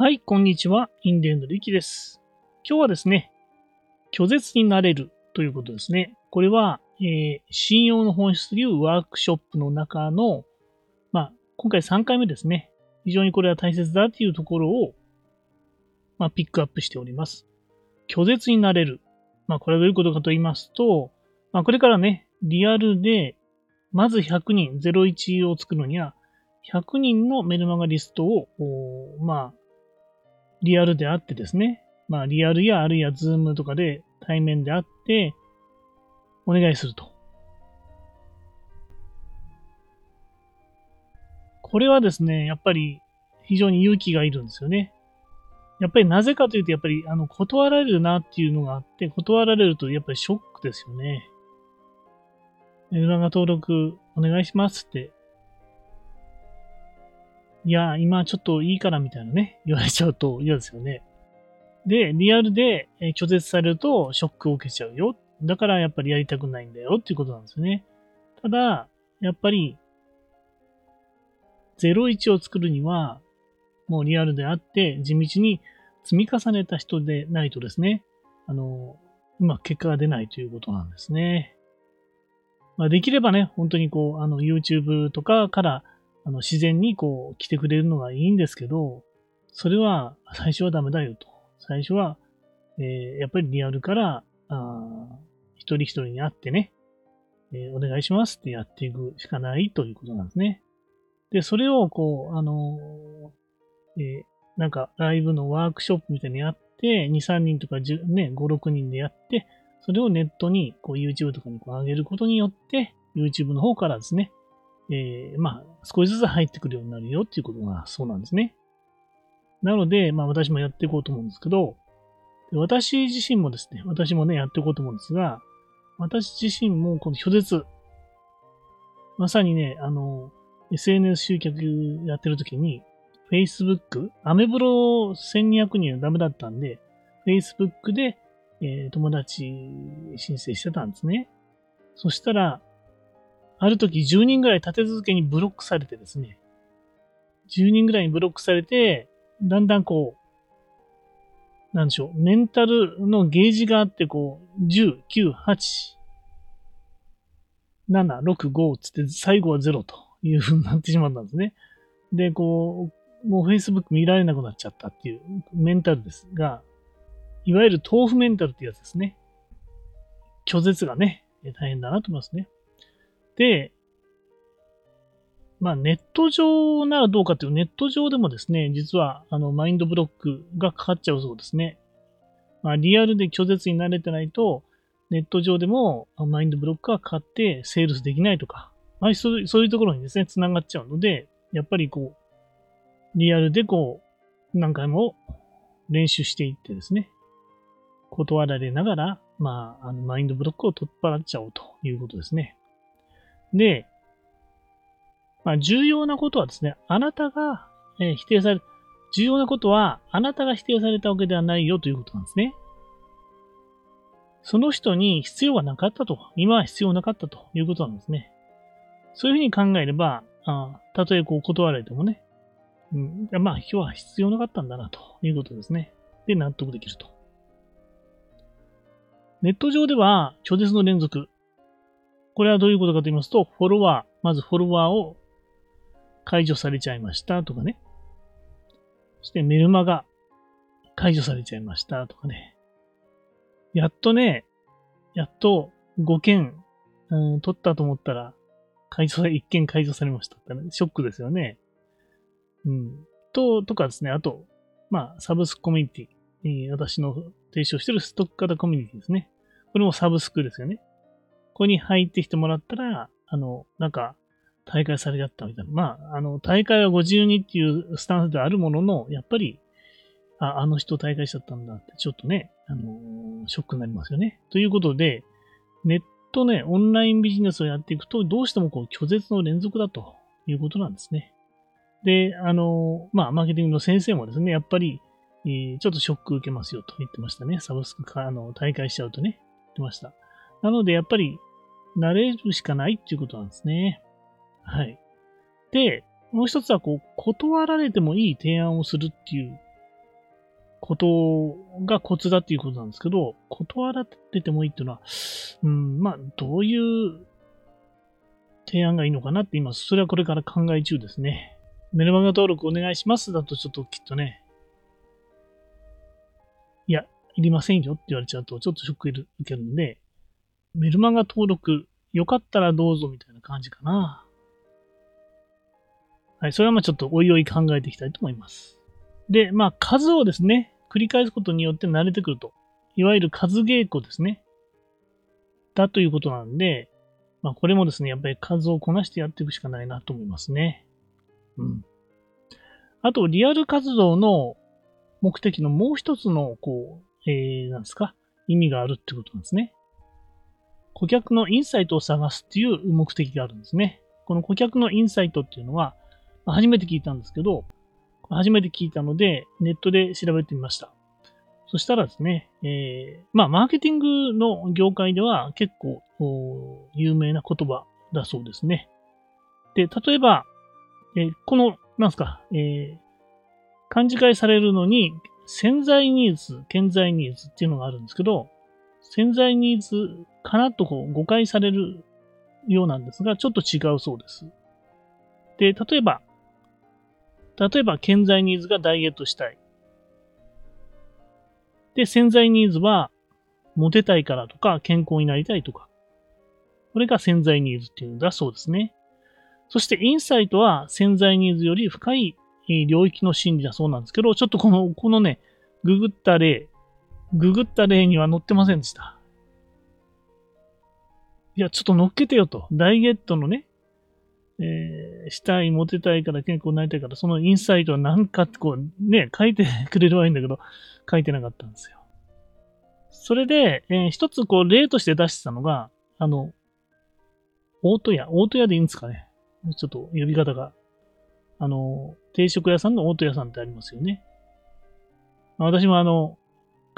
はい、こんにちは。インディエンのリキです。今日はですね、拒絶になれるということですね。これは、えー信用の本質というワークショップの中の、まあ、今回3回目ですね。非常にこれは大切だというところを、まあ、ピックアップしております。拒絶になれる。まあ、これはどういうことかと言いますと、まあ、これからね、リアルで、まず100人、01を作るには、100人のメルマガリストを、まあ、リアルであってですね、まあ、リアルやあるいはズームとかで対面であって、お願いすると。これはですね、やっぱり非常に勇気がいるんですよね。やっぱりなぜかというと、やっぱりあの断られるなっていうのがあって、断られるとやっぱりショックですよね。メルマガ登録お願いしますって。いや、今ちょっといいからみたいなね、言われちゃうと嫌ですよね。で、リアルで拒絶されるとショックを受けちゃうよ。だからやっぱりやりたくないんだよっていうことなんですよね。ただ、やっぱり、01を作るには、もうリアルであって、地道に積み重ねた人でないとですね、あの、うまく結果が出ないということなんですね。まあ、できればね、本当にこう、あの、YouTube とかから、あの、自然にこう、来てくれるのがいいんですけど、それは、最初はダメだよと。最初は、えーやっぱりリアルから、あ一人一人に会ってね、えーお願いしますってやっていくしかないということなんですね。で、それをこう、あのーえーなんかライブのワークショップみたいにやって、2、3人とか10ね、5、6人でやって、それをネットにこう YouTube とかにこう上げることによって、YouTube の方からですね、えーまあ、少しずつ入ってくるようになるよっていうことがそうなんですね。なので、まあ私もやっていこうと思うんですけど、私自身もですね、私もね、やっていこうと思うんですが、私自身もこの拒絶、まさにね、あの、SNS 集客やってる時に、Facebook、アメブロ1200人はダメだったんで、Facebook で、えー友達申請してたんですね。そしたら、ある時10人ぐらい立て続けにブロックされてですね、10人ぐらいにブロックされて、だんだんこう、なんでしょう、メンタルのゲージがあって、こう、10、9、8、7、6、5つって、最後は0という風になってしまったんですね。で、こう、もう Facebook 見られなくなっちゃったっていうメンタルですが、いわゆる豆腐メンタルってやつですね。拒絶がね、大変だなと思いますね。で、まあネット上ならどうかというネット上でもですね、実はあのマインドブロックがかかっちゃうそうですね。まあ、リアルで拒絶に慣れてないと、ネット上でもマインドブロックがかかってセールスできないとか、まあ、そうそういうところにですね、繋がっちゃうので、やっぱりこう、リアルでこう、何回も練習していってですね、断られながら、まあ、あのマインドブロックを取っ払っちゃおうということですね。で、まあ、重要なことはですね、あなたが、え否定され、重要なことは、あなたが否定されたわけではないよということなんですね。その人に必要はなかったと、今は必要なかったということなんですね。そういうふうに考えれば、あたとえこう断られてもね、うん、まあ今日は必要なかったんだなということですね。で、納得できると。ネット上では拒絶の連続。これはどういうことかと言いますと、フォロワー、まずフォロワーを解除されちゃいましたとかね。そしてメルマガ解除されちゃいましたとかね。やっとね、やっと5件、うん、取ったと思ったら、解除され、1件解除されましたってね。ショックですよね。うん。と、とかですね。あと、まあ、サブスクコミュニティ。え私の提唱してるストック型コミュニティですね。これもサブスクですよね。ここに入ってきてもらったら、あの、なんか、大会されちゃったみたいな。まあ、あの、大会は52っていうスタンスであるものの、やっぱり、あ、あの人大会しちゃったんだって、ちょっとね、あのーショックになりますよね。ということで、ネットね、オンラインビジネスをやっていくと、どうしてもこう、拒絶の連続だということなんですね。で、あのーまあ、マーケティングの先生もですね、やっぱり、えーちょっとショック受けますよと言ってましたね。サブスクか、あの、大会しちゃうとね、言ってました。なので、やっぱり、慣れるしかないっていうことなんですね。はい。で、もう一つは、こう、断られてもいい提案をするっていうことがコツだっていうことなんですけど、断られてもいいっていうのは、うん、まあ、どういう提案がいいのかなって今、それはこれから考え中ですね。メルマガ登録お願いしますだとちょっときっとね、いや、いりませんよって言われちゃうとちょっとショック受けるんで、メルマガ登録よかったらどうぞみたいな感じかな。はい、それはまあちょっとおいおい考えていきたいと思います。で、まあ数をですね、繰り返すことによって慣れてくると。いわゆる数稽古ですね。だということなんで、まあこれもですね、やっぱり数をこなしてやっていくしかないなと思いますね。うん。あと、リアル活動の目的のもう一つの、こう、えー、なんですか、意味があるってことなんですね。顧客のインサイトを探すっていう目的があるんですね。この顧客のインサイトっていうのは、初めて聞いたんですけど、初めて聞いたので、ネットで調べてみました。そしたらですね、えー、まあ、マーケティングの業界では結構有名な言葉だそうですね。で、例えば、えー、この、なんすか、えー、漢字化されるのに、潜在ニーズ、潜在ニーズっていうのがあるんですけど、潜在ニーズかなとこう誤解されるようなんですが、ちょっと違うそうです。で、例えば、例えば、潜在ニーズがダイエットしたい。で、潜在ニーズは、モテたいからとか、健康になりたいとか。これが潜在ニーズっていうんだそうですね。そして、インサイトは潜在ニーズより深い領域の心理だそうなんですけど、ちょっとこの、このね、ググった例、ググった例には載ってませんでした。いや、ちょっと乗っけてよと。ダイエットのね、えー、したい、モテたいから健康になりたいから、そのインサイトは何かってこう、ね、書いてくれればいいんだけど、書いてなかったんですよ。それで、えー、一つこう、例として出してたのが、あの、大戸屋、大戸屋でいいんですかね。ちょっと呼び方が。あの、定食屋さんの大戸屋さんってありますよね。私もあの、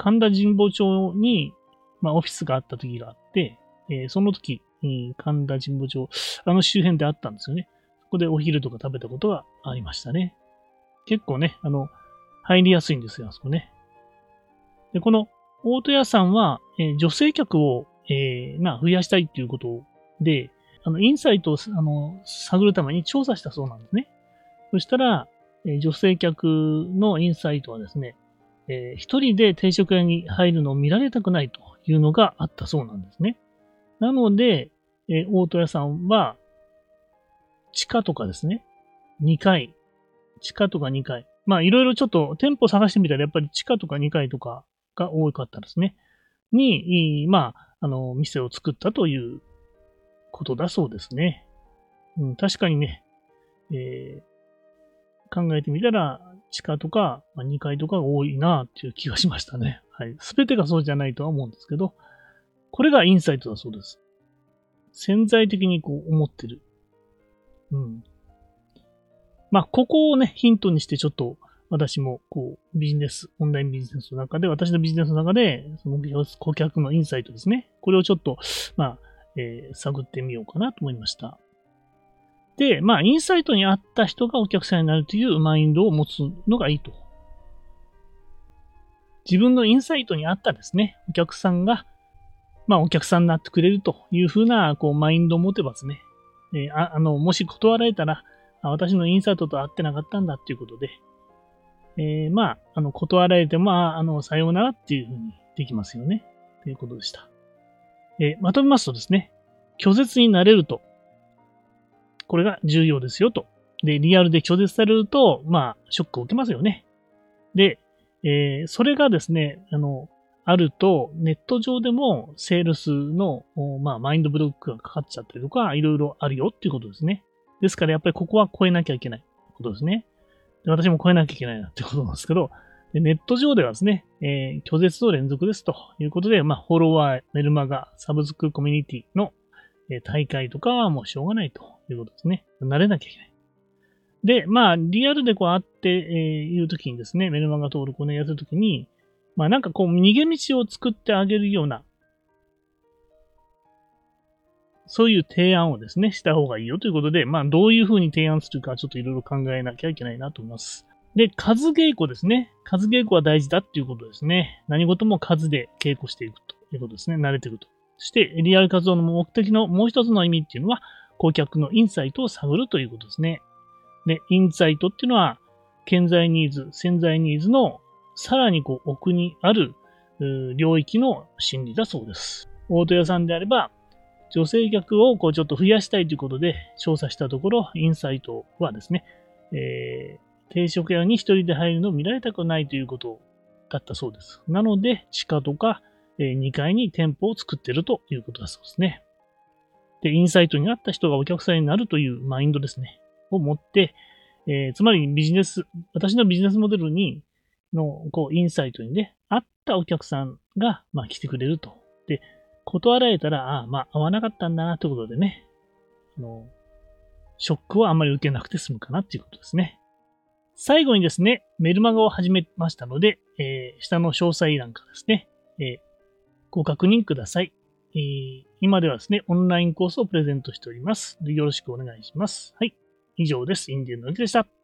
神田神保町に、まあ、オフィスがあった時があって、えー、その時、神田神保町、あの周辺であったんですよね。そこでお昼とか食べたことがありましたね。結構ね、あの、入りやすいんですよ、あそこね。で、この大戸屋さんは、えー、女性客を、えー、まあ、増やしたいっていうことで、あの、インサイトを、あの、探るために調査したそうなんですね。そしたら、えー、女性客のインサイトはですね、えー、一人で定食屋に入るのを見られたくないというのがあったそうなんですね。なので、えー、大戸屋さんは、地下とかですね、2階、地下とか2階。まあ、いろいろちょっと店舗探してみたら、やっぱり地下とか2階とかが多かったですね。に、まあ、あの、店を作ったということだそうですね。うん、確かにね、えー、考えてみたら、地下とか、まあ、2階とかが多いなっていう気がしましたね。はい。すべてがそうじゃないとは思うんですけど、これがインサイトだそうです。潜在的にこう思ってる。うん。まあ、ここをね、ヒントにしてちょっと私もこうビジネス、オンラインビジネスの中で、私のビジネスの中で、その顧客のインサイトですね。これをちょっと、まあ、えー、探ってみようかなと思いました。で、まあ、インサイトに合った人がお客さんになるというマインドを持つのがいいと。自分のインサイトに合ったですね、お客さんがまあ、お客さんになってくれるというふうな、こう、マインドを持てばですね、えー、ああの、もし断られたら、私のインサートと合ってなかったんだっていうことで、えー、まあ、あの、断られても、あの、さようならっていうふうにできますよね。ということでした。えー、まとめますとですね、拒絶になれると、これが重要ですよと。で、リアルで拒絶されると、まあ、ショックを受けますよね。で、えー、それがですね、あの、あると、ネット上でもセールスの、まあ、マインドブロックがかかっちゃったりとか、いろいろあるよっていうことですね。ですから、やっぱりここは超えなきゃいけないことですね。で私も超えなきゃいけないなってことなんですけど、でネット上ではですね、えー、拒絶と連続ですということで、まあ、フォロワー、メルマガ、サブスクコミュニティの、え、大会とかはもうしょうがないということですね。慣れなきゃいけない。で、まあ、リアルでこう会って、えー、言うときにですね、メルマガ登録をね、やるときに、まあなんかこう逃げ道を作ってあげるような、そういう提案をですね、した方がいいよということで、まあどういうふうに提案するかちょっといろいろ考えなきゃいけないなと思います。で、数稽古ですね。数稽古は大事だっていうことですね。何事も数で稽古していくということですね。慣れていくと。そして、リアル活動の目的のもう一つの意味っていうのは、顧客のインサイトを探るということですね。で、インサイトっていうのは、潜在ニーズ、潜在ニーズのさらにこう奥にある領域の心理だそうです。大戸屋さんであれば、女性客をこうちょっと増やしたいということで調査したところ、インサイトはですね、えー、定食屋に一人で入るのを見られたくないということだったそうです。なので、地下とか、2階に店舗を作ってるということだそうですね。で、インサイトにあった人がお客さんになるというマインドですね。を持って、えー、つまりビジネス、私のビジネスモデルに、の、こう、インサイトにね、あったお客さんが、まあ、来てくれると。で、断られたら、ああ、まあ、合わなかったんだな、ということでね、あの、ショックはあんまり受けなくて済むかなっていうことですね。最後にですね、メルマガを始めましたので、えー、下の詳細欄からですね、えー、ご確認ください、えー、今ではですね、オンラインコースをプレゼントしております。よろしくお願いします。はい。以上です。インディアンのゆきでした。